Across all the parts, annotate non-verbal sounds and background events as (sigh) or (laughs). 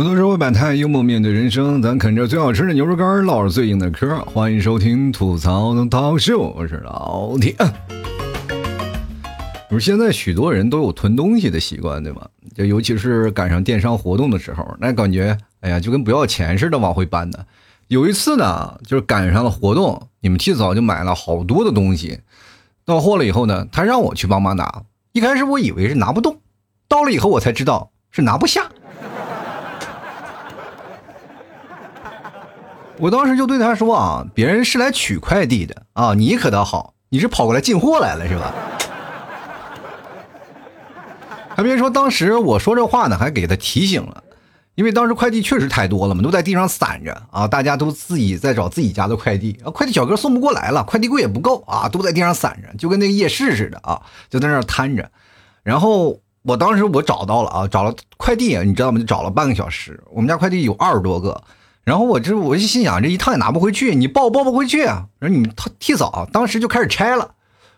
吐槽社会百态，幽默面对人生，咱啃着最好吃的牛肉干，唠着最硬的嗑。欢迎收听吐槽涛秀，我是老铁。不是现在许多人都有囤东西的习惯，对吗？就尤其是赶上电商活动的时候，那感觉哎呀，就跟不要钱似的往回搬的。有一次呢，就是赶上了活动，你们提早就买了好多的东西，到货了以后呢，他让我去帮忙拿。一开始我以为是拿不动，到了以后我才知道是拿不下。我当时就对他说啊，别人是来取快递的啊，你可倒好，你是跑过来进货来了是吧？(laughs) 还别说，当时我说这话呢，还给他提醒了，因为当时快递确实太多了嘛，都在地上散着啊，大家都自己在找自己家的快递啊，快递小哥送不过来了，快递柜也不够啊，都在地上散着，就跟那个夜市似的啊，就在那儿摊着。然后我当时我找到了啊，找了快递，你知道吗？就找了半个小时，我们家快递有二十多个。然后我这我就心想，这一趟也拿不回去，你抱抱不回去啊。然后你们替嫂当时就开始拆了，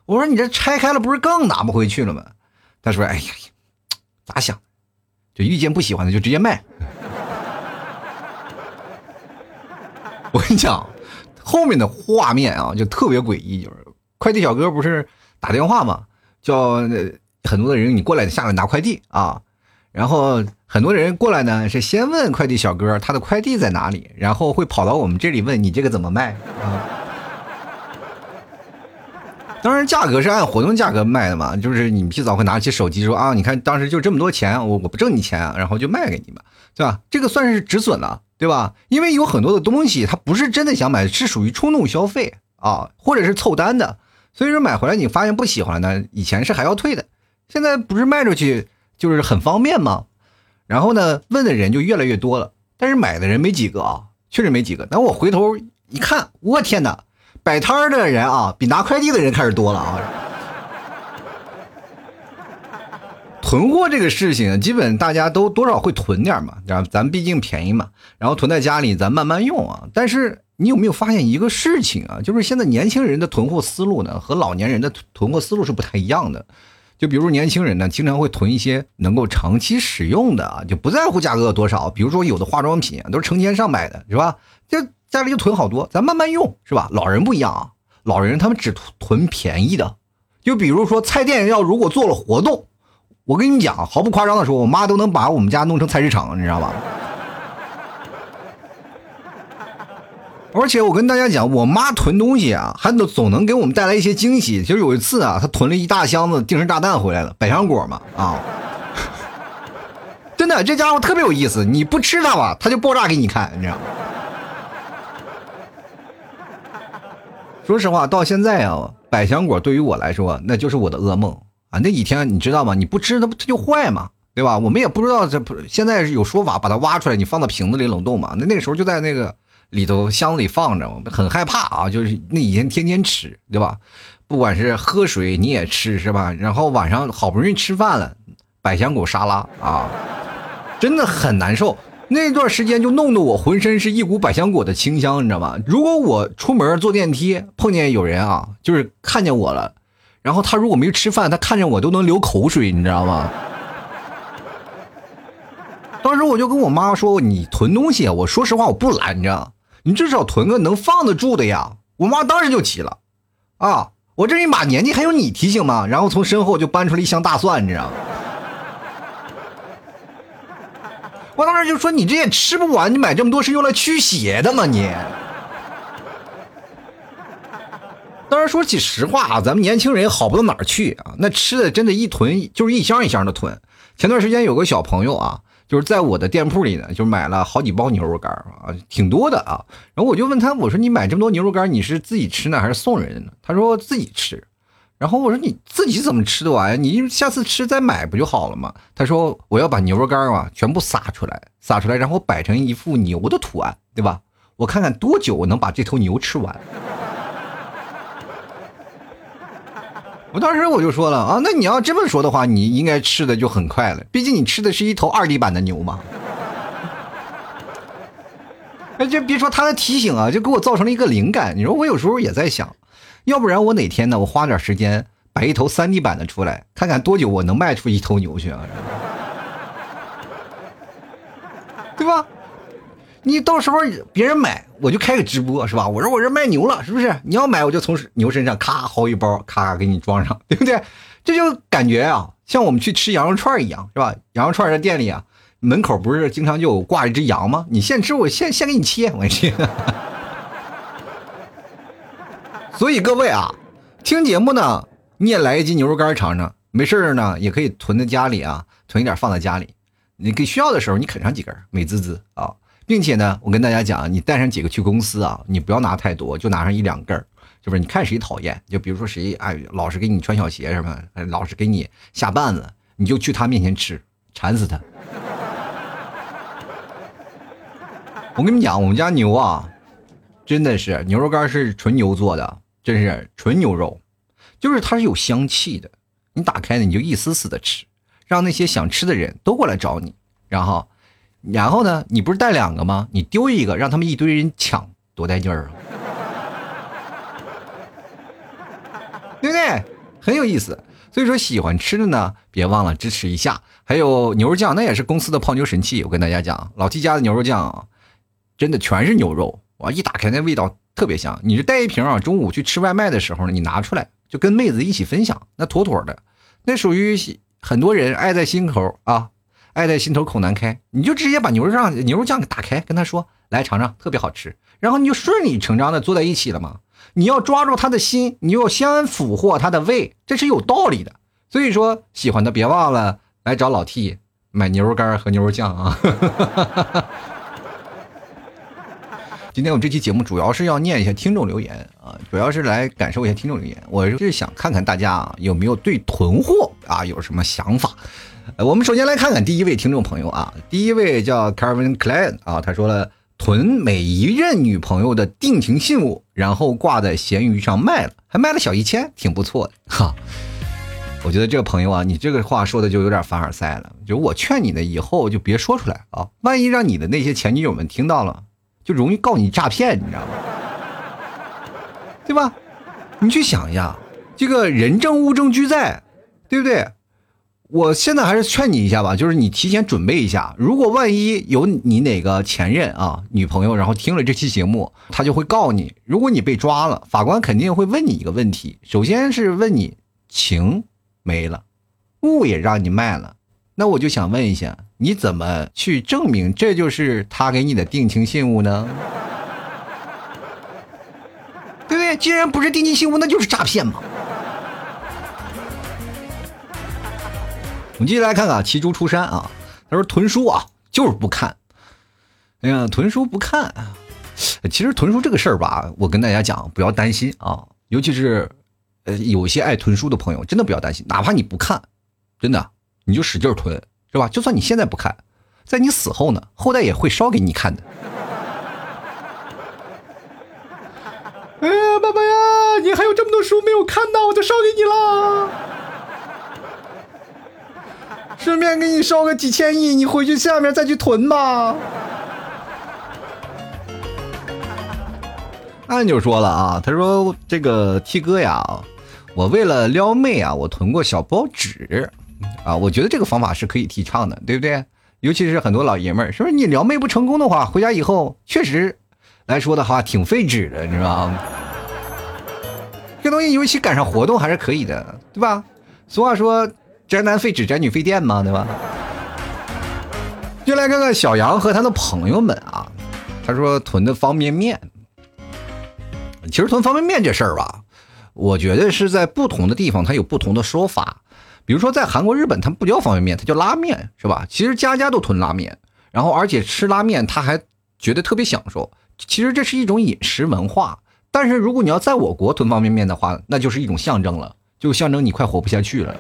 我说你这拆开了不是更拿不回去了吗？他说：“哎呀，咋想？就遇见不喜欢的就直接卖。”我跟你讲，后面的画面啊就特别诡异，就是快递小哥不是打电话嘛，叫很多的人你过来下来拿快递啊。然后很多人过来呢，是先问快递小哥他的快递在哪里，然后会跑到我们这里问你这个怎么卖啊？当然价格是按活动价格卖的嘛，就是你们早会拿起手机说啊，你看当时就这么多钱，我我不挣你钱，然后就卖给你们，对吧？这个算是止损了，对吧？因为有很多的东西他不是真的想买，是属于冲动消费啊，或者是凑单的，所以说买回来你发现不喜欢呢，以前是还要退的，现在不是卖出去。就是很方便嘛，然后呢，问的人就越来越多了，但是买的人没几个啊，确实没几个。等我回头一看，我天哪，摆摊的人啊，比拿快递的人开始多了啊！(laughs) 囤货这个事情，基本大家都多少会囤点嘛，然后咱毕竟便宜嘛，然后囤在家里，咱慢慢用啊。但是你有没有发现一个事情啊？就是现在年轻人的囤货思路呢，和老年人的囤货思路是不太一样的。就比如年轻人呢，经常会囤一些能够长期使用的啊，就不在乎价格多少。比如说有的化妆品都是成千上百的，是吧？就家里就囤好多，咱慢慢用，是吧？老人不一样啊，老人他们只囤便宜的。就比如说菜店要如果做了活动，我跟你讲，毫不夸张的说，我妈都能把我们家弄成菜市场，你知道吧？而且我跟大家讲，我妈囤东西啊，还能总能给我们带来一些惊喜。就是有一次啊，她囤了一大箱子定时炸弹回来了，百香果嘛啊，(laughs) 真的，这家伙特别有意思。你不吃它吧，它就爆炸给你看，你知道吗？说实话，到现在啊，百香果对于我来说，那就是我的噩梦啊。那几天你知道吗？你不吃它不它就坏嘛，对吧？我们也不知道这不现在有说法把它挖出来，你放到瓶子里冷冻嘛。那那个时候就在那个。里头箱子里放着，很害怕啊！就是那以前天天吃，对吧？不管是喝水你也吃，是吧？然后晚上好不容易吃饭了，百香果沙拉啊，真的很难受。那段时间就弄得我浑身是一股百香果的清香，你知道吗？如果我出门坐电梯碰见有人啊，就是看见我了，然后他如果没吃饭，他看见我都能流口水，你知道吗？当时我就跟我妈说：“你囤东西，我说实话我不拦着。”你至少囤个能放得住的呀！我妈当时就急了，啊，我这一把年纪还有你提醒吗？然后从身后就搬出了一箱大蒜，你知道吗？(laughs) 我当时就说你这也吃不完，你买这么多是用来驱邪的吗？你？当然说起实话啊，咱们年轻人也好不到哪儿去啊，那吃的真的，一囤就是一箱一箱的囤。前段时间有个小朋友啊。就是在我的店铺里呢，就买了好几包牛肉干啊，挺多的啊。然后我就问他，我说你买这么多牛肉干，你是自己吃呢，还是送人呢？他说自己吃。然后我说你自己怎么吃得完呀？你下次吃再买不就好了吗？他说我要把牛肉干啊全部撒出来，撒出来，然后摆成一副牛的图案，对吧？我看看多久我能把这头牛吃完。我当时我就说了啊，那你要这么说的话，你应该吃的就很快了，毕竟你吃的是一头二 D 版的牛嘛。那 (laughs) 就别说他的提醒啊，就给我造成了一个灵感。你说我有时候也在想，要不然我哪天呢，我花点时间摆一头三 D 版的出来，看看多久我能卖出一头牛去啊？(laughs) 对吧？你到时候别人买，我就开个直播，是吧？我说我这卖牛了，是不是？你要买，我就从牛身上咔薅一包，咔给你装上，对不对？这就感觉啊，像我们去吃羊肉串一样，是吧？羊肉串的店里啊，门口不是经常就挂一只羊吗？你现吃，我现现给你切，我切。(laughs) 所以各位啊，听节目呢，你也来一斤牛肉干尝尝。没事呢，也可以囤在家里啊，囤一点放在家里。你给需要的时候，你啃上几根，美滋滋啊！并且呢，我跟大家讲，你带上几个去公司啊，你不要拿太多，就拿上一两根，是不是？你看谁讨厌，就比如说谁哎，老是给你穿小鞋什么，老是给你下绊子，你就去他面前吃，馋死他。我跟你们讲，我们家牛啊，真的是牛肉干是纯牛做的，真是纯牛肉，就是它是有香气的。你打开呢，你就一丝丝的吃，让那些想吃的人都过来找你，然后，然后呢，你不是带两个吗？你丢一个，让他们一堆人抢，多带劲儿啊！(laughs) 对不对？很有意思。所以说，喜欢吃的呢，别忘了支持一下。还有牛肉酱，那也是公司的泡妞神器。我跟大家讲，老 T 家的牛肉酱，真的全是牛肉，哇，一打开那味道特别香。你就带一瓶啊，中午去吃外卖的时候呢，你拿出来。就跟妹子一起分享，那妥妥的，那属于很多人爱在心口啊，爱在心头口难开。你就直接把牛肉酱牛肉酱给打开，跟他说来尝尝，特别好吃，然后你就顺理成章的坐在一起了嘛。你要抓住他的心，你要先俘获他的胃，这是有道理的。所以说，喜欢的别忘了来找老 T 买牛肉干和牛肉酱啊。(laughs) 今天我们这期节目主要是要念一下听众留言啊，主要是来感受一下听众留言。我是想看看大家啊有没有对囤货啊有什么想法。我们首先来看看第一位听众朋友啊，第一位叫 Kevin Klein 啊，他说了囤每一任女朋友的定情信物，然后挂在闲鱼上卖了，还卖了小一千，挺不错的哈。我觉得这个朋友啊，你这个话说的就有点凡尔赛了。就我劝你呢，以后就别说出来啊，万一让你的那些前女友们听到了。就容易告你诈骗，你知道吗？对吧？你去想一下，这个人证物证俱在，对不对？我现在还是劝你一下吧，就是你提前准备一下，如果万一有你哪个前任啊女朋友，然后听了这期节目，他就会告你。如果你被抓了，法官肯定会问你一个问题，首先是问你情没了，物也让你卖了。那我就想问一下，你怎么去证明这就是他给你的定情信物呢？(laughs) 对不对？既然不是定情信物，那就是诈骗嘛。我们继续来看看骑猪出山啊，他说囤书啊就是不看。哎呀，囤书不看，其实囤书这个事儿吧，我跟大家讲，不要担心啊，尤其是呃有些爱囤书的朋友，真的不要担心，哪怕你不看，真的。你就使劲囤，是吧？就算你现在不看，在你死后呢，后代也会烧给你看的。哎呀，爸爸呀，你还有这么多书没有看到，我就烧给你了。顺便给你烧个几千亿，你回去下面再去囤吧。按就说了啊，他说这个 T 哥呀，我为了撩妹啊，我囤过小包纸。啊，我觉得这个方法是可以提倡的，对不对？尤其是很多老爷们儿，是不是你撩妹不成功的话，回家以后确实来说的话挺费纸的，你知道吗？这东西尤其赶上活动还是可以的，对吧？俗话说宅男费纸，宅女费电嘛，对吧？就来看看小杨和他的朋友们啊，他说囤的方便面。其实囤方便面这事儿吧，我觉得是在不同的地方它有不同的说法。比如说，在韩国、日本，它不叫方便面，它叫拉面，是吧？其实家家都囤拉面，然后而且吃拉面，他还觉得特别享受。其实这是一种饮食文化。但是如果你要在我国囤方便面的话，那就是一种象征了，就象征你快活不下去了。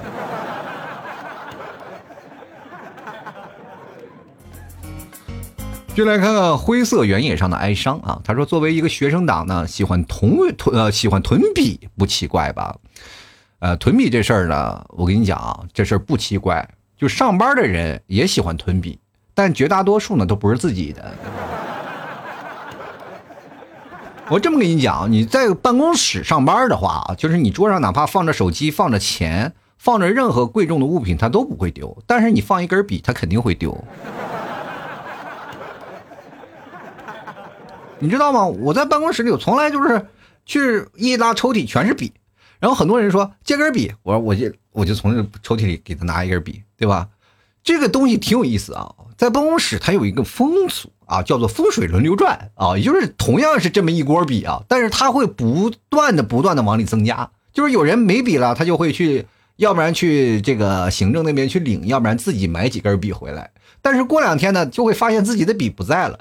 就来看看灰色原野上的哀伤啊！他说，作为一个学生党呢，喜欢囤囤呃喜欢囤笔不奇怪吧？呃，囤笔这事儿呢，我跟你讲啊，这事儿不奇怪，就上班的人也喜欢囤笔，但绝大多数呢都不是自己的。我这么跟你讲，你在办公室上班的话就是你桌上哪怕放着手机、放着钱、放着任何贵重的物品，它都不会丢，但是你放一根笔，它肯定会丢。你知道吗？我在办公室里，我从来就是去一拉抽屉全是笔，然后很多人说借根笔，我说我就我就从这抽屉里给他拿一根笔，对吧？这个东西挺有意思啊，在办公室它有一个风俗啊，叫做风水轮流转啊，也就是同样是这么一锅笔啊，但是它会不断的不断的往里增加，就是有人没笔了，他就会去，要不然去这个行政那边去领，要不然自己买几根笔回来，但是过两天呢，就会发现自己的笔不在了，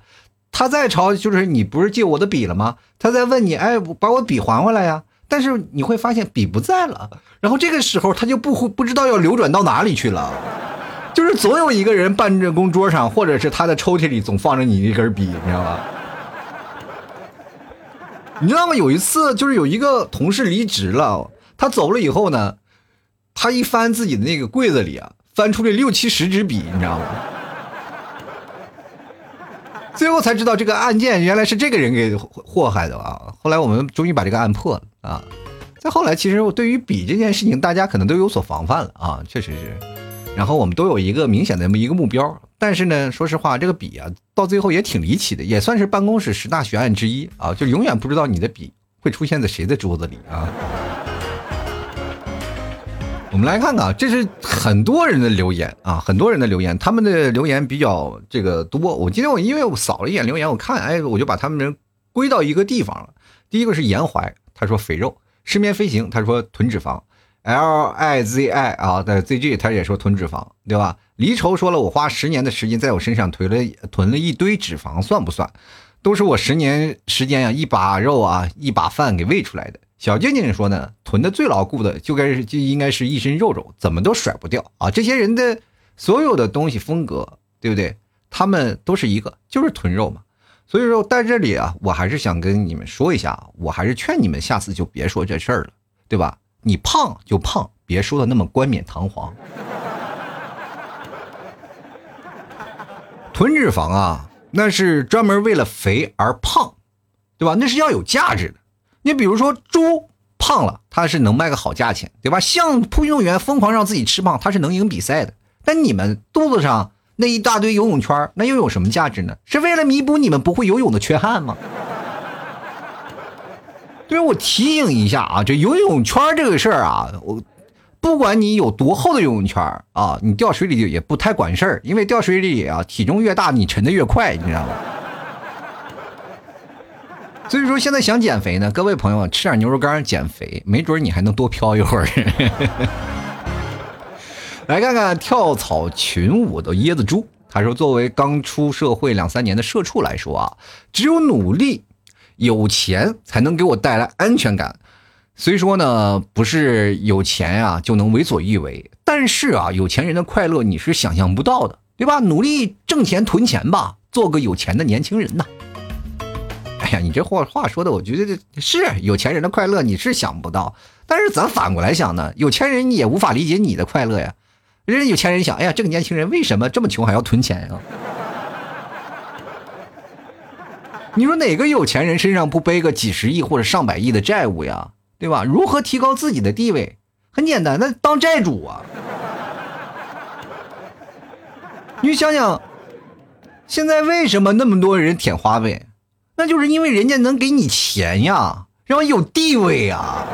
他在朝就是你不是借我的笔了吗？他在问你，哎，把我笔还回来呀？但是你会发现笔不在了，然后这个时候他就不不知道要流转到哪里去了。就是总有一个人办公桌上，或者是他的抽屉里总放着你一根笔，你知道吧？你知道吗？有一次，就是有一个同事离职了，他走了以后呢，他一翻自己的那个柜子里啊，翻出了六七十支笔，你知道吗？最后才知道这个案件原来是这个人给祸害的啊！后来我们终于把这个案破了啊！再后来，其实对于笔这件事情，大家可能都有所防范了啊，确实是。然后我们都有一个明显的一个目标，但是呢，说实话，这个笔啊，到最后也挺离奇的，也算是办公室十大悬案之一啊，就永远不知道你的笔会出现在谁的桌子里啊。我们来看看，这是很多人的留言啊，很多人的留言，他们的留言比较这个多。我今天我因为我扫了一眼留言，我看哎，我就把他们人归到一个地方了。第一个是严怀，他说肥肉；失眠飞行，他说囤脂肪。L I Z I 啊，在 Z G 他也说囤脂肪，对吧？离愁说了，我花十年的时间在我身上囤了囤了一堆脂肪，算不算？都是我十年时间呀，一把肉啊，一把饭给喂出来的。小静静说呢，囤的最牢固的就该是就应该是一身肉肉，怎么都甩不掉啊！这些人的所有的东西风格，对不对？他们都是一个，就是囤肉嘛。所以说，在这里啊，我还是想跟你们说一下，我还是劝你们下次就别说这事儿了，对吧？你胖就胖，别说的那么冠冕堂皇。囤脂肪啊，那是专门为了肥而胖，对吧？那是要有价值的。你比如说猪胖了，它是能卖个好价钱，对吧？像运动员疯狂让自己吃胖，他是能赢比赛的。但你们肚子上那一大堆游泳圈，那又有什么价值呢？是为了弥补你们不会游泳的缺憾吗？(laughs) 对我提醒一下啊，这游泳圈这个事儿啊，我不管你有多厚的游泳圈啊，你掉水里也不太管事儿，因为掉水里啊，体重越大，你沉的越快，你知道吗？所以说现在想减肥呢，各位朋友吃点牛肉干减肥，没准你还能多飘一会儿。(laughs) 来看看跳草群舞的椰子猪，他说：“作为刚出社会两三年的社畜来说啊，只有努力。”有钱才能给我带来安全感，虽说呢不是有钱啊就能为所欲为，但是啊有钱人的快乐你是想象不到的，对吧？努力挣钱囤钱吧，做个有钱的年轻人呐。你这话话说的，我觉得是有钱人的快乐你是想不到，但是咱反过来想呢，有钱人也无法理解你的快乐呀。人家有钱人想，哎呀，这个年轻人为什么这么穷还要囤钱啊？(laughs) 你说哪个有钱人身上不背个几十亿或者上百亿的债务呀？对吧？如何提高自己的地位？很简单，那当债主啊！你想想，现在为什么那么多人舔花呗？那就是因为人家能给你钱呀，然后有地位呀。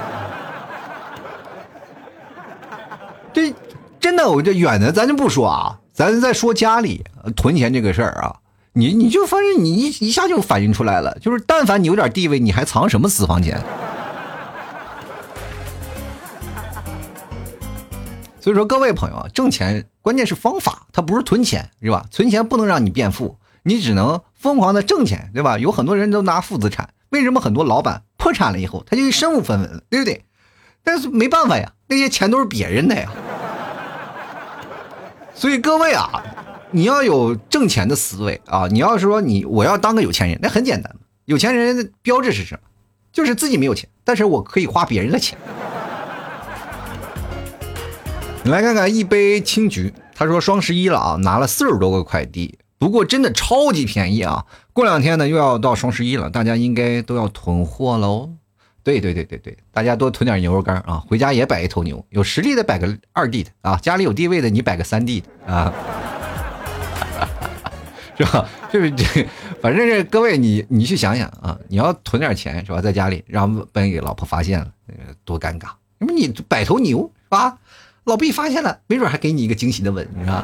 这真的，我这远的咱就不说啊，咱再说家里囤钱这个事儿啊。你你就发现你一一下就反映出来了，就是但凡你有点地位，你还藏什么私房钱？(laughs) 所以说，各位朋友啊，挣钱关键是方法，它不是囤钱，是吧？存钱不能让你变富，你只能疯狂的挣钱，对吧？有很多人都拿负资产，为什么很多老板破产了以后，他就身无分文，对不对？但是没办法呀，那些钱都是别人的呀。所以各位啊。你要有挣钱的思维啊！你要是说你我要当个有钱人，那很简单有钱人的标志是什么？就是自己没有钱，但是我可以花别人的钱。你来看看一杯青桔，他说双十一了啊，拿了四十多个快递，不过真的超级便宜啊！过两天呢又要到双十一了，大家应该都要囤货喽。对对对对对，大家多囤点牛肉干啊，回家也摆一头牛，有实力的摆个二弟的啊，家里有地位的你摆个三弟的啊。(laughs) 是吧？就是这，反正是各位你你去想想啊，你要囤点钱是吧，在家里，让被给老婆发现了，多尴尬！那么你摆头牛是吧？老毕发现了，没准还给你一个惊喜的吻，是吧？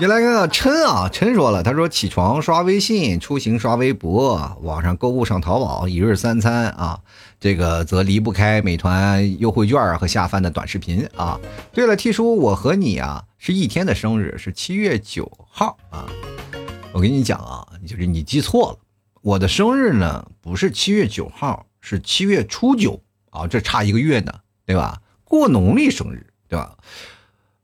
你来看看琛啊，琛说了，他说起床刷微信，出行刷微博，网上购物上淘宝，一日三餐啊，这个则离不开美团优惠券和下饭的短视频啊。对了，T 叔，我和你啊是一天的生日，是七月九号啊。我跟你讲啊，就是你记错了，我的生日呢不是七月九号，是七月初九啊，这差一个月呢，对吧？过农历生日，对吧？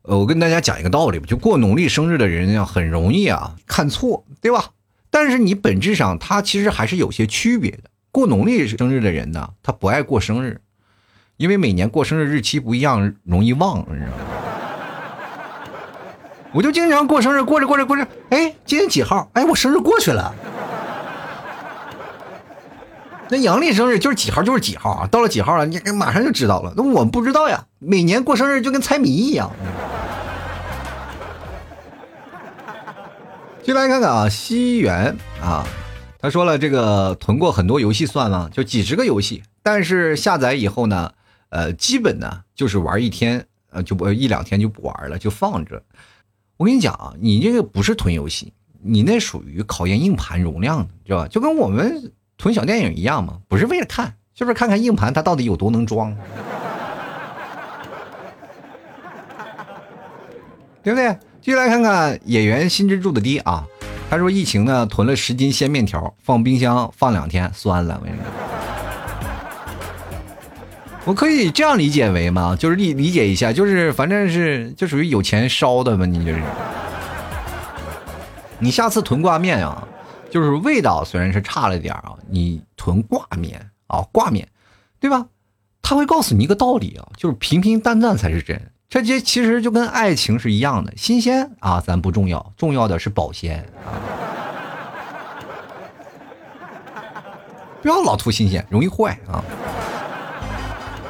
呃，我跟大家讲一个道理吧，就过农历生日的人呀，很容易啊看错，对吧？但是你本质上他其实还是有些区别的。过农历生日的人呢，他不爱过生日，因为每年过生日日期不一样，容易忘，你知道吗？我就经常过生日，过着过着过着，哎，今天几号？哎，我生日过去了。那阳历生日就是几号就是几号啊，到了几号了，你马上就知道了。那我不知道呀，每年过生日就跟猜谜一样。进来看看啊，西元啊，他说了，这个囤过很多游戏算吗？就几十个游戏，但是下载以后呢，呃，基本呢就是玩一天，呃，就不一两天就不玩了，就放着。我跟你讲啊，你这个不是囤游戏，你那属于考验硬盘容量的，知道吧？就跟我们。囤小电影一样嘛，不是为了看，就是看看硬盘它到底有多能装，对不对？继续来看看演员新之助的爹啊，他说疫情呢囤了十斤鲜面条，放冰箱放两天酸了，我跟你说。我可以这样理解为吗？就是理理解一下，就是反正是就属于有钱烧的吧，你就是。你下次囤挂面啊。就是味道虽然是差了点啊，你囤挂面啊，挂面，对吧？他会告诉你一个道理啊，就是平平淡淡才是真。这些其实就跟爱情是一样的，新鲜啊，咱不重要，重要的是保鲜啊。不要老图新鲜，容易坏啊。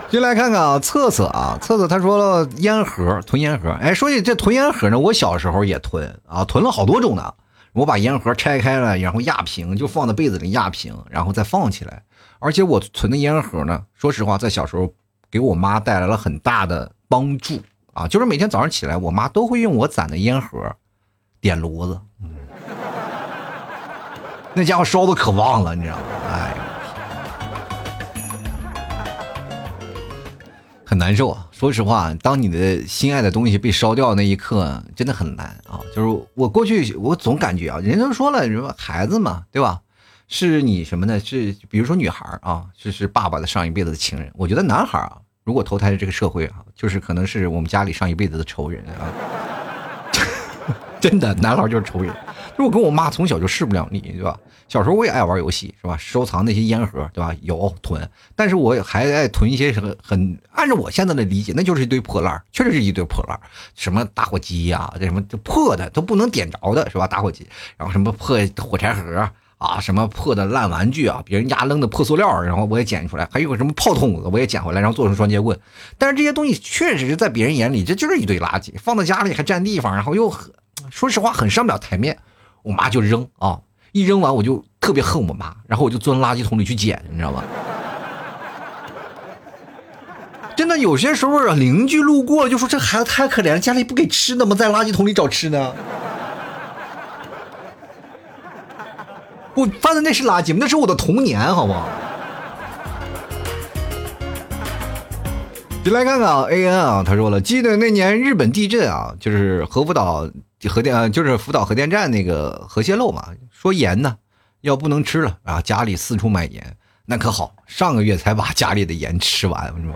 进来看看啊，测测啊，测测他说了烟盒囤烟盒，哎，说起这囤烟盒呢，我小时候也囤啊，囤了好多种呢。我把烟盒拆开了，然后压平，就放在被子里压平，然后再放起来。而且我存的烟盒呢，说实话，在小时候给我妈带来了很大的帮助啊！就是每天早上起来，我妈都会用我攒的烟盒点炉子，那家伙烧的可旺了，你知道吗？哎。很难受啊！说实话，当你的心爱的东西被烧掉那一刻，真的很难啊！就是我过去，我总感觉啊，人都说了，什么孩子嘛，对吧？是你什么呢？是比如说女孩啊，是是爸爸的上一辈子的情人。我觉得男孩啊，如果投胎的这个社会啊，就是可能是我们家里上一辈子的仇人啊。(laughs) 真的，男孩就是仇人。就我跟我妈从小就势不两立，对吧？小时候我也爱玩游戏，是吧？收藏那些烟盒，对吧？有囤，但是我还爱囤一些什么很按照我现在的理解，那就是一堆破烂，确实是一堆破烂。什么打火机呀，这什么就破的都不能点着的，是吧？打火机，然后什么破火柴盒啊，什么破的烂玩具啊，别人家扔的破塑料，然后我也捡出来，还有个什么炮筒子，我也捡回来，然后做成双截棍。但是这些东西确实是在别人眼里，这就是一堆垃圾，放在家里还占地方，然后又很，说实话很上不了台面。我妈就扔啊，一扔完我就特别恨我妈，然后我就钻垃圾桶里去捡，你知道吗？(laughs) 真的有些时候啊，邻居路过就说这孩子太可怜了，家里不给吃的吗？在垃圾桶里找吃呢。我翻的那是垃圾吗？那是我的童年，好不好？就来看看啊，A N 啊，他说了，记得那年日本地震啊，就是核福岛。核电就是福岛核电站那个核泄漏嘛，说盐呢要不能吃了啊，家里四处买盐，那可好，上个月才把家里的盐吃完，是吧？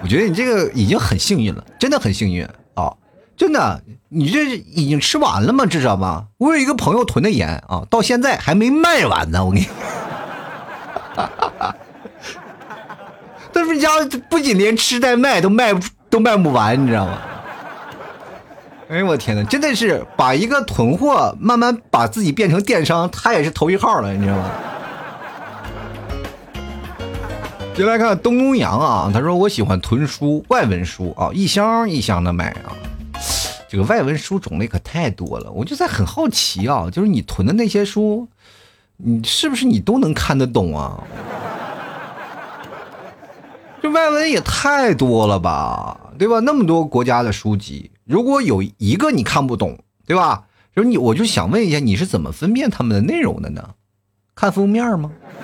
我觉得你这个已经很幸运了，真的很幸运啊，真的，你这已经吃完了吗？知道吗？我有一个朋友囤的盐啊，到现在还没卖完呢，我跟你，(laughs) 他们家不仅连吃带卖都卖不都卖不完，你知道吗？哎呦我天哪，真的是把一个囤货慢慢把自己变成电商，他也是头一号了，你知道吗？就来看东东阳啊，他说我喜欢囤书，外文书啊，一箱一箱的买啊。这个外文书种类可太多了，我就在很好奇啊，就是你囤的那些书，你是不是你都能看得懂啊？这外文也太多了吧，对吧？那么多国家的书籍，如果有一个你看不懂，对吧？就是你，我就想问一下，你是怎么分辨他们的内容的呢？看封面吗？(laughs)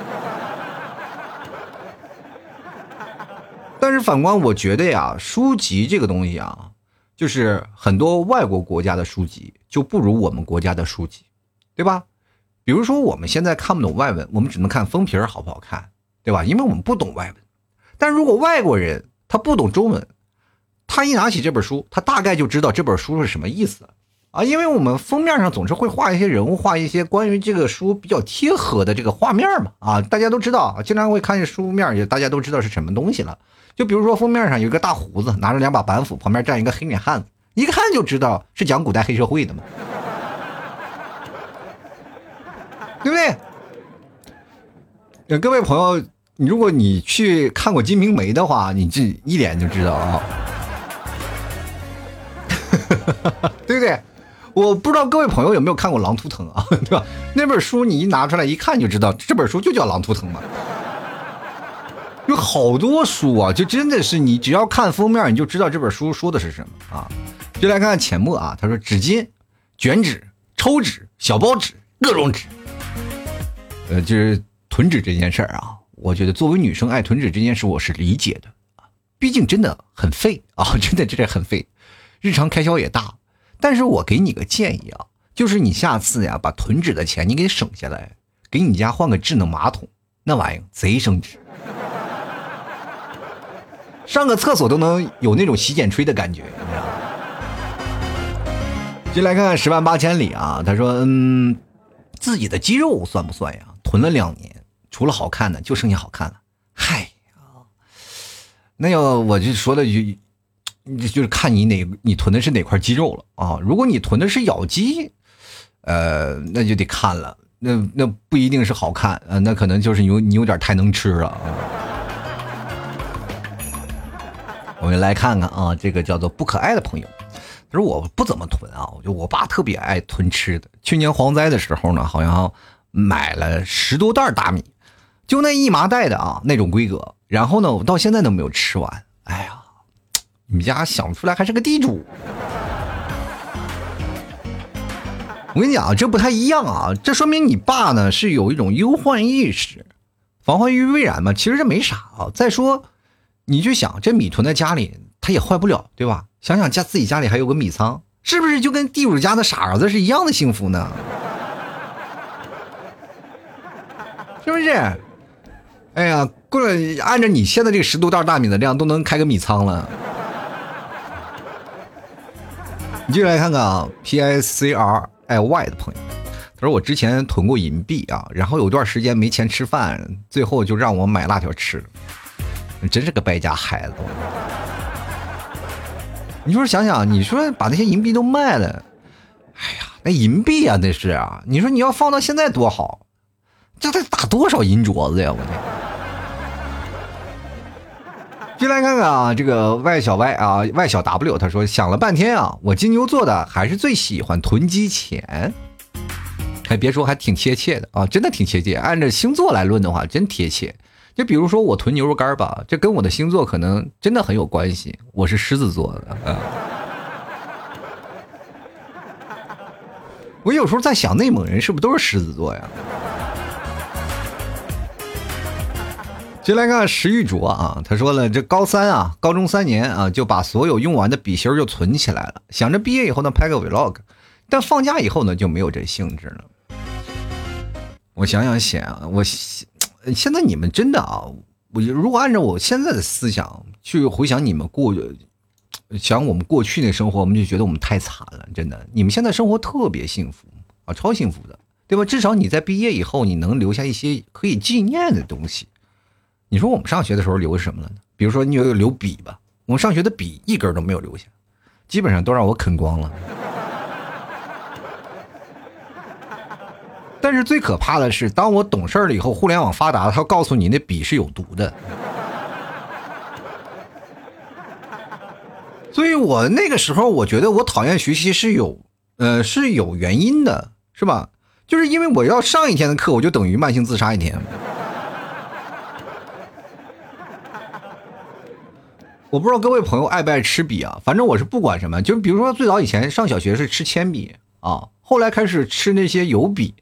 但是反观，我觉得呀，书籍这个东西啊，就是很多外国国家的书籍就不如我们国家的书籍，对吧？比如说我们现在看不懂外文，我们只能看封皮儿好不好看，对吧？因为我们不懂外文。但如果外国人他不懂中文，他一拿起这本书，他大概就知道这本书是什么意思啊。因为我们封面上总是会画一些人物，画一些关于这个书比较贴合的这个画面嘛。啊，大家都知道，经常会看见书面，也大家都知道是什么东西了。就比如说封面上有一个大胡子，拿着两把板斧，旁边站一个黑脸汉子，一看就知道是讲古代黑社会的嘛，对不对？各位朋友，如果你去看过《金瓶梅》的话，你这一脸就知道啊，(laughs) 对不对？我不知道各位朋友有没有看过《狼图腾》啊，(laughs) 对吧？那本书你一拿出来一看就知道，这本书就叫《狼图腾》嘛。有好多书啊，就真的是你只要看封面，你就知道这本书说的是什么啊。就来看看浅墨啊，他说纸巾、卷纸、抽纸、小包纸、各种纸。呃，就是囤纸这件事儿啊，我觉得作为女生爱囤纸这件事，我是理解的啊。毕竟真的很费啊，(laughs) 真的真的很费，日常开销也大。但是我给你个建议啊，就是你下次呀，把囤纸的钱你给省下来，给你家换个智能马桶，那玩意贼省纸。上个厕所都能有那种洗剪吹的感觉，你知道吗？进来看看十万八千里啊，他说：“嗯，自己的肌肉算不算呀？囤了两年，除了好看的就剩下好看了。嗨，那要我就说了句，就是看你哪你囤的是哪块肌肉了啊？如果你囤的是咬肌，呃，那就得看了，那那不一定是好看啊，那可能就是有你有点太能吃了。”我们来看看啊，这个叫做不可爱的朋友，他说我不怎么囤啊，我就我爸特别爱囤吃的。去年蝗灾的时候呢，好像买了十多袋大米，就那一麻袋的啊那种规格，然后呢，我到现在都没有吃完。哎呀，你们家想不出来还是个地主。我跟你讲，这不太一样啊，这说明你爸呢是有一种忧患意识，防患于未然嘛。其实这没啥啊。再说。你去想，这米囤在家里，它也坏不了，对吧？想想家自己家里还有个米仓，是不是就跟地主家的傻儿子是一样的幸福呢？(laughs) 是不是？哎呀，过了按照你现在这个十多袋大米的量，都能开个米仓了。你就来看看啊，P I C R I Y 的朋友，他说我之前囤过银币啊，然后有段时间没钱吃饭，最后就让我买辣条吃。真是个败家孩子！你说想想，你说把那些银币都卖了，哎呀，那银币啊，那是啊！你说你要放到现在多好，这得打多少银镯子呀！我天！进来看看啊，这个 Y 小 Y 啊，Y 小 W，他说想了半天啊，我金牛座的还是最喜欢囤积钱。还别说，还挺贴切的啊，真的挺贴切。按照星座来论的话，真贴切。就比如说我囤牛肉干吧，这跟我的星座可能真的很有关系。我是狮子座的啊。(laughs) 我有时候在想，内蒙人是不是都是狮子座呀？进来看石玉卓啊，他说了，这高三啊，高中三年啊，就把所有用完的笔芯就存起来了，想着毕业以后呢拍个 vlog，但放假以后呢就没有这兴致了。我想想想，我。现在你们真的啊，我如果按照我现在的思想去回想你们过，想我们过去那生活，我们就觉得我们太惨了。真的，你们现在生活特别幸福啊，超幸福的，对吧？至少你在毕业以后，你能留下一些可以纪念的东西。你说我们上学的时候留什么了呢？比如说你有留笔吧，我们上学的笔一根都没有留下，基本上都让我啃光了。但是最可怕的是，当我懂事了以后，互联网发达，他告诉你那笔是有毒的。所以我那个时候我觉得我讨厌学习是有，呃，是有原因的，是吧？就是因为我要上一天的课，我就等于慢性自杀一天。我不知道各位朋友爱不爱吃笔啊？反正我是不管什么，就比如说最早以前上小学是吃铅笔啊，后来开始吃那些油笔，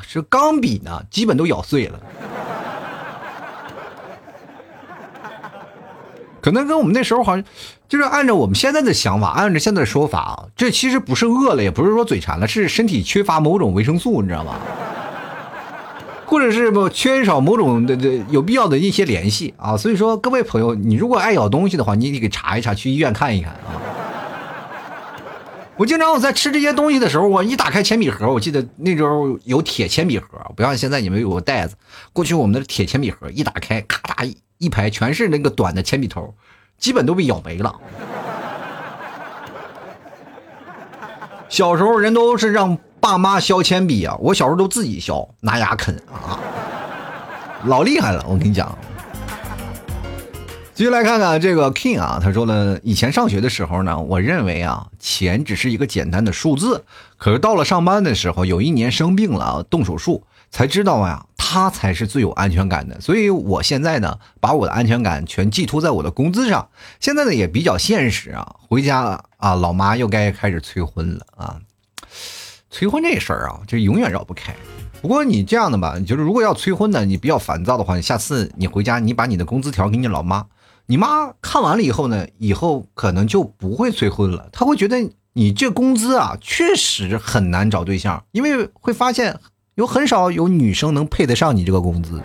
是钢笔呢，基本都咬碎了。可能跟我们那时候好像，就是按照我们现在的想法，按照现在的说法啊，这其实不是饿了，也不是说嘴馋了，是身体缺乏某种维生素，你知道吗？或者是不缺少某种的的有必要的一些联系啊，所以说各位朋友，你如果爱咬东西的话，你得给查一查，去医院看一看啊。我经常我在吃这些东西的时候，我一打开铅笔盒，我记得那时候有铁铅笔盒，不像现在你们有个袋子。过去我们的铁铅笔盒一打开，咔嚓一一排全是那个短的铅笔头，基本都被咬没了。小时候人都是让。爸妈削铅笔啊，我小时候都自己削，拿牙啃啊，老厉害了。我跟你讲，继续来看看这个 King 啊，他说了，以前上学的时候呢，我认为啊，钱只是一个简单的数字。可是到了上班的时候，有一年生病了，动手术，才知道呀，他才是最有安全感的。所以我现在呢，把我的安全感全寄托在我的工资上。现在呢，也比较现实啊，回家了啊，老妈又该开始催婚了啊。催婚这事儿啊，就永远绕不开。不过你这样的吧，就是如果要催婚呢，你比较烦躁的话，下次你回家，你把你的工资条给你老妈，你妈看完了以后呢，以后可能就不会催婚了。她会觉得你这工资啊，确实很难找对象，因为会发现有很少有女生能配得上你这个工资。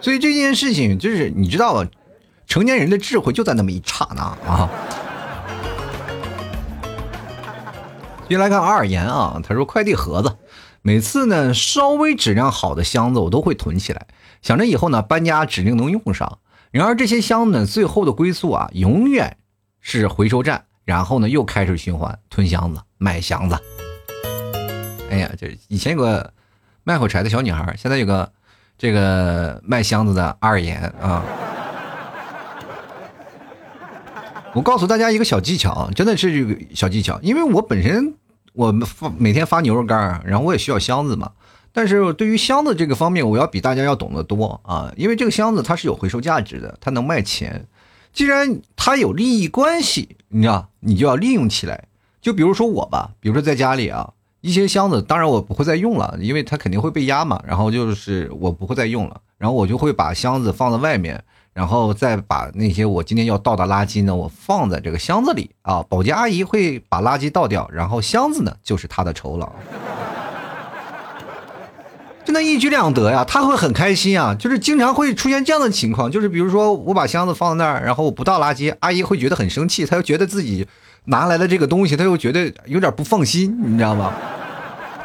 所以这件事情就是你知道吧，成年人的智慧就在那么一刹那啊。先来看阿尔言啊，他说快递盒子，每次呢稍微质量好的箱子我都会囤起来，想着以后呢搬家指定能用上。然而这些箱子最后的归宿啊，永远是回收站，然后呢又开始循环囤箱子、买箱子。哎呀，这以前有个卖火柴的小女孩，现在有个这个卖箱子的阿尔言啊。我告诉大家一个小技巧，真的是这个小技巧，因为我本身我发每天发牛肉干，然后我也需要箱子嘛。但是对于箱子这个方面，我要比大家要懂得多啊，因为这个箱子它是有回收价值的，它能卖钱。既然它有利益关系，你知道，你就要利用起来。就比如说我吧，比如说在家里啊，一些箱子，当然我不会再用了，因为它肯定会被压嘛。然后就是我不会再用了，然后我就会把箱子放在外面。然后再把那些我今天要倒的垃圾呢，我放在这个箱子里啊。保洁阿姨会把垃圾倒掉，然后箱子呢就是她的酬劳，就那一举两得呀，他会很开心啊。就是经常会出现这样的情况，就是比如说我把箱子放在那儿，然后我不倒垃圾，阿姨会觉得很生气，她又觉得自己拿来的这个东西，她又觉得有点不放心，你知道吗？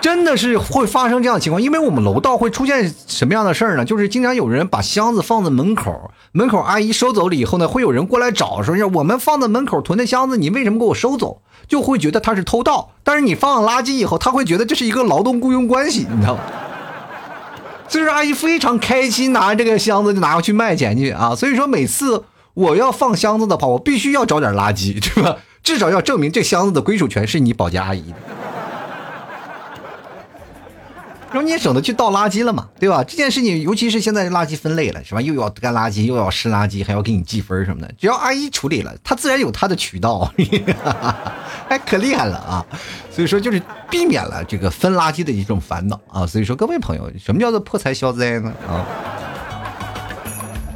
真的是会发生这样的情况，因为我们楼道会出现什么样的事儿呢？就是经常有人把箱子放在门口，门口阿姨收走了以后呢，会有人过来找说：“我们放在门口囤的箱子，你为什么给我收走？”就会觉得他是偷盗。但是你放了垃圾以后，他会觉得这是一个劳动雇佣关系，你知道吗？所以说阿姨非常开心，拿这个箱子就拿回去卖钱去啊。所以说每次我要放箱子的话，我必须要找点垃圾，对吧？至少要证明这箱子的归属权是你保洁阿姨的。然后你也省得去倒垃圾了嘛，对吧？这件事情，尤其是现在垃圾分类了，是吧？又要干垃圾，又要湿垃圾，还要给你计分什么的。只要阿姨处理了，她自然有她的渠道，(laughs) 哎，可厉害了啊！所以说，就是避免了这个分垃圾的一种烦恼啊。所以说，各位朋友，什么叫做破财消灾呢？啊，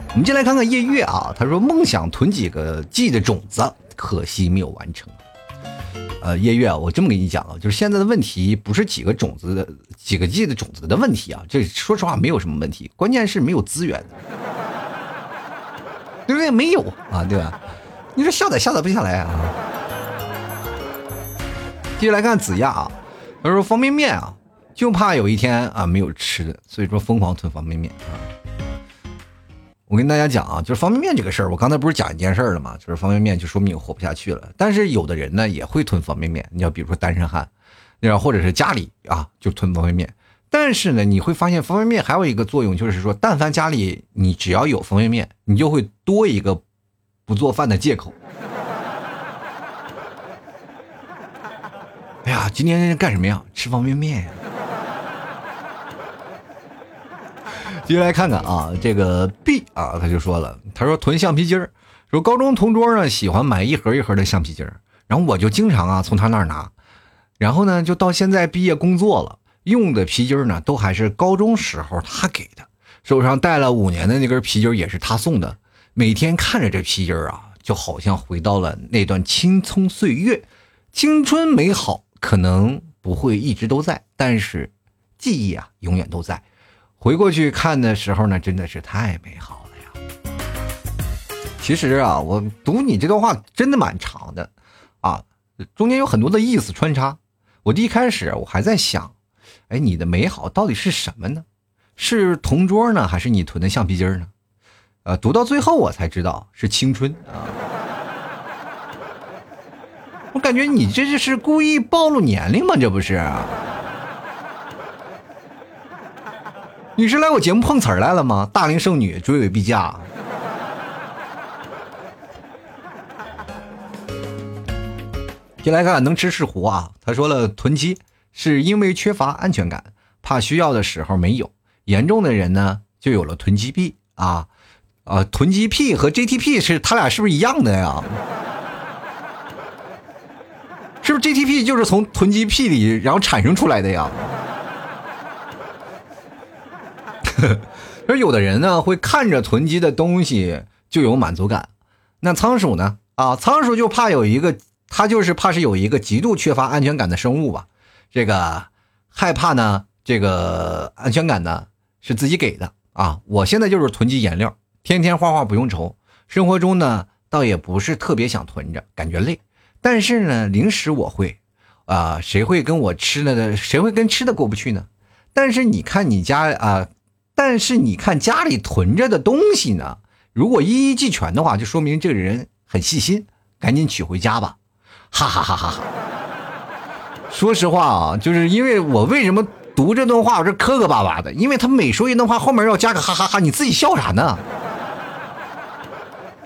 我们进来看看夜月啊，他说梦想囤几个 G 的种子，可惜没有完成。呃，夜月，我这么跟你讲啊，就是现在的问题不是几个种子几个 G 的种子的问题啊，这说实话没有什么问题，关键是没有资源，对不对？没有啊，对吧？你说下载下载不下来啊？接下来看子亚啊，他说方便面啊，就怕有一天啊没有吃的，所以说疯狂囤方便面啊。我跟大家讲啊，就是方便面这个事儿，我刚才不是讲一件事儿了吗？就是方便面就说明活不下去了。但是有的人呢也会囤方便面，你要比如说单身汉，那或者是家里啊就囤方便面。但是呢，你会发现方便面还有一个作用，就是说，但凡家里你只要有方便面，你就会多一个不做饭的借口。(laughs) 哎呀，今天干什么呀？吃方便面呀。接下来看看啊，这个 B 啊，他就说了，他说囤橡皮筋儿，说高中同桌呢喜欢买一盒一盒的橡皮筋儿，然后我就经常啊从他那儿拿，然后呢就到现在毕业工作了，用的皮筋儿呢都还是高中时候他给的，手上戴了五年的那根皮筋儿也是他送的，每天看着这皮筋儿啊，就好像回到了那段青葱岁月，青春美好可能不会一直都在，但是记忆啊永远都在。回过去看的时候呢，真的是太美好了呀！其实啊，我读你这段话真的蛮长的，啊，中间有很多的意思穿插。我一开始我还在想，哎，你的美好到底是什么呢？是同桌呢，还是你囤的橡皮筋呢？呃，读到最后我才知道是青春啊！我感觉你这就是故意暴露年龄吗？这不是？你是来我节目碰瓷儿来了吗？大龄剩女追尾必嫁。进来看能吃是福啊！他说了，囤积是因为缺乏安全感，怕需要的时候没有。严重的人呢，就有了囤积癖啊！啊，囤积癖和 GTP 是他俩是不是一样的呀？是不是 GTP 就是从囤积癖里然后产生出来的呀？而 (laughs) 有的人呢，会看着囤积的东西就有满足感。那仓鼠呢？啊，仓鼠就怕有一个，它就是怕是有一个极度缺乏安全感的生物吧。这个害怕呢，这个安全感呢是自己给的啊。我现在就是囤积颜料，天天画画不用愁。生活中呢，倒也不是特别想囤着，感觉累。但是呢，零食我会啊，谁会跟我吃了的？谁会跟吃的过不去呢？但是你看你家啊。但是你看家里囤着的东西呢，如果一一俱全的话，就说明这个人很细心，赶紧取回家吧，哈哈哈哈哈！说实话啊，就是因为我为什么读这段话我这磕磕巴巴的，因为他每说一段话后面要加个哈哈哈，你自己笑啥呢？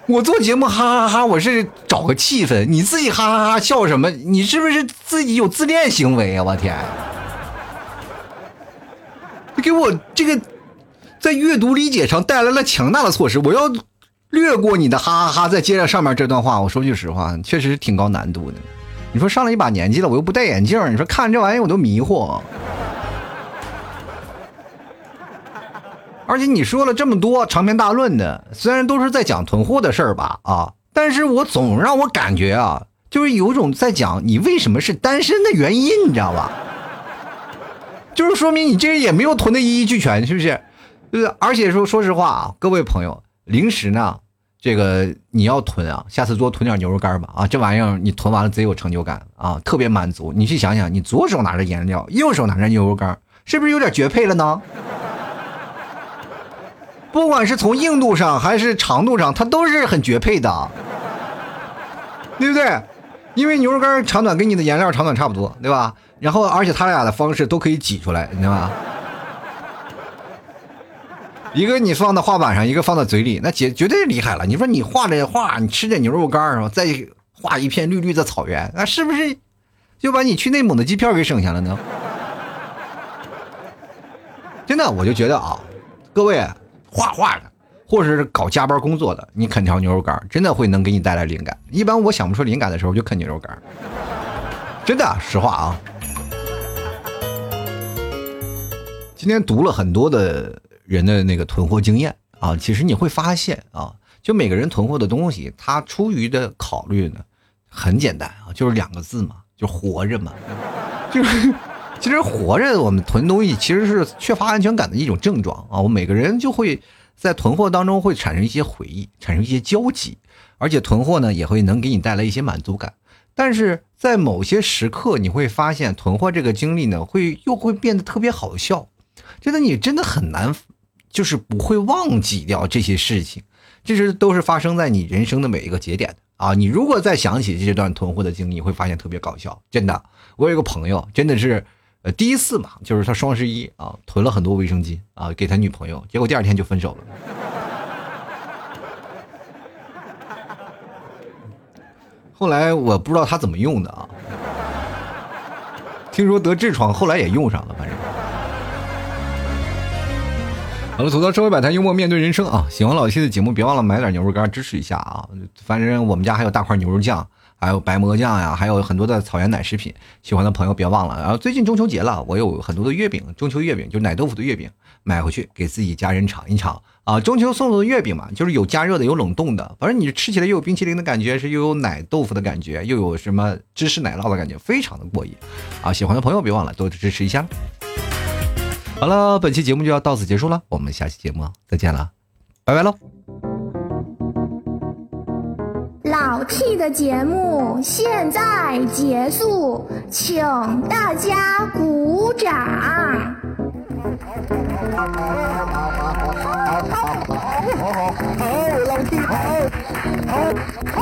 我做节目哈哈哈，我是找个气氛，你自己哈哈哈笑什么？你是不是自己有自恋行为啊？我天！给我这个。在阅读理解上带来了强大的措施，我要略过你的哈哈哈，再接着上面这段话。我说句实话，确实挺高难度的。你说上了一把年纪了，我又不戴眼镜，你说看这玩意我都迷惑。而且你说了这么多长篇大论的，虽然都是在讲囤货的事儿吧，啊，但是我总让我感觉啊，就是有种在讲你为什么是单身的原因，你知道吧？就是说明你这也没有囤的一一俱全，是不是？对，而且说说实话啊，各位朋友，零食呢，这个你要囤啊，下次多囤点牛肉干吧啊，这玩意儿你囤完了贼有成就感啊，特别满足。你去想想，你左手拿着颜料，右手拿着牛肉干，是不是有点绝配了呢？(laughs) 不管是从硬度上还是长度上，它都是很绝配的，对不对？因为牛肉干长短跟你的颜料长短差不多，对吧？然后而且它俩的方式都可以挤出来，你知道吧？一个你放到画板上，一个放到嘴里，那绝绝对厉害了。你说你画这画，你吃点牛肉干儿，再画一片绿绿的草原，那是不是就把你去内蒙的机票给省下了呢？(laughs) 真的，我就觉得啊，各位画画的，或者是搞加班工作的，你啃条牛肉干真的会能给你带来灵感。一般我想不出灵感的时候，就啃牛肉干真的，实话啊。今天读了很多的。人的那个囤货经验啊，其实你会发现啊，就每个人囤货的东西，他出于的考虑呢，很简单啊，就是两个字嘛，就活着嘛。(laughs) 就是其实活着，我们囤东西其实是缺乏安全感的一种症状啊。我每个人就会在囤货当中会产生一些回忆，产生一些交集，而且囤货呢也会能给你带来一些满足感。但是在某些时刻，你会发现囤货这个经历呢，会又会变得特别好笑，觉得你真的很难。就是不会忘记掉这些事情，这是都是发生在你人生的每一个节点的啊！你如果再想起这段囤货的经历，你会发现特别搞笑。真的，我有一个朋友，真的是呃，第一次嘛，就是他双十一啊，囤了很多卫生巾啊，给他女朋友，结果第二天就分手了。(laughs) 后来我不知道他怎么用的啊，听说得痔疮，后来也用上了，反正。好了，吐槽社会百态，幽默面对人生啊！喜欢老 T 的节目，别忘了买点牛肉干支持一下啊！反正我们家还有大块牛肉酱，还有白馍酱呀，还有很多的草原奶食品，喜欢的朋友别忘了。然后最近中秋节了，我有很多的月饼，中秋月饼就是奶豆腐的月饼，买回去给自己家人尝一尝啊！中秋送的月饼嘛，就是有加热的，有冷冻的，反正你吃起来又有冰淇淋的感觉，是又有奶豆腐的感觉，又有什么芝士奶酪的感觉，非常的过瘾啊！喜欢的朋友别忘了多支持一下。好了，本期节目就要到此结束了，我们下期节目再见了，拜拜喽！老 T 的节目现在结束，请大家鼓掌。好，好，老 T，好，好，好，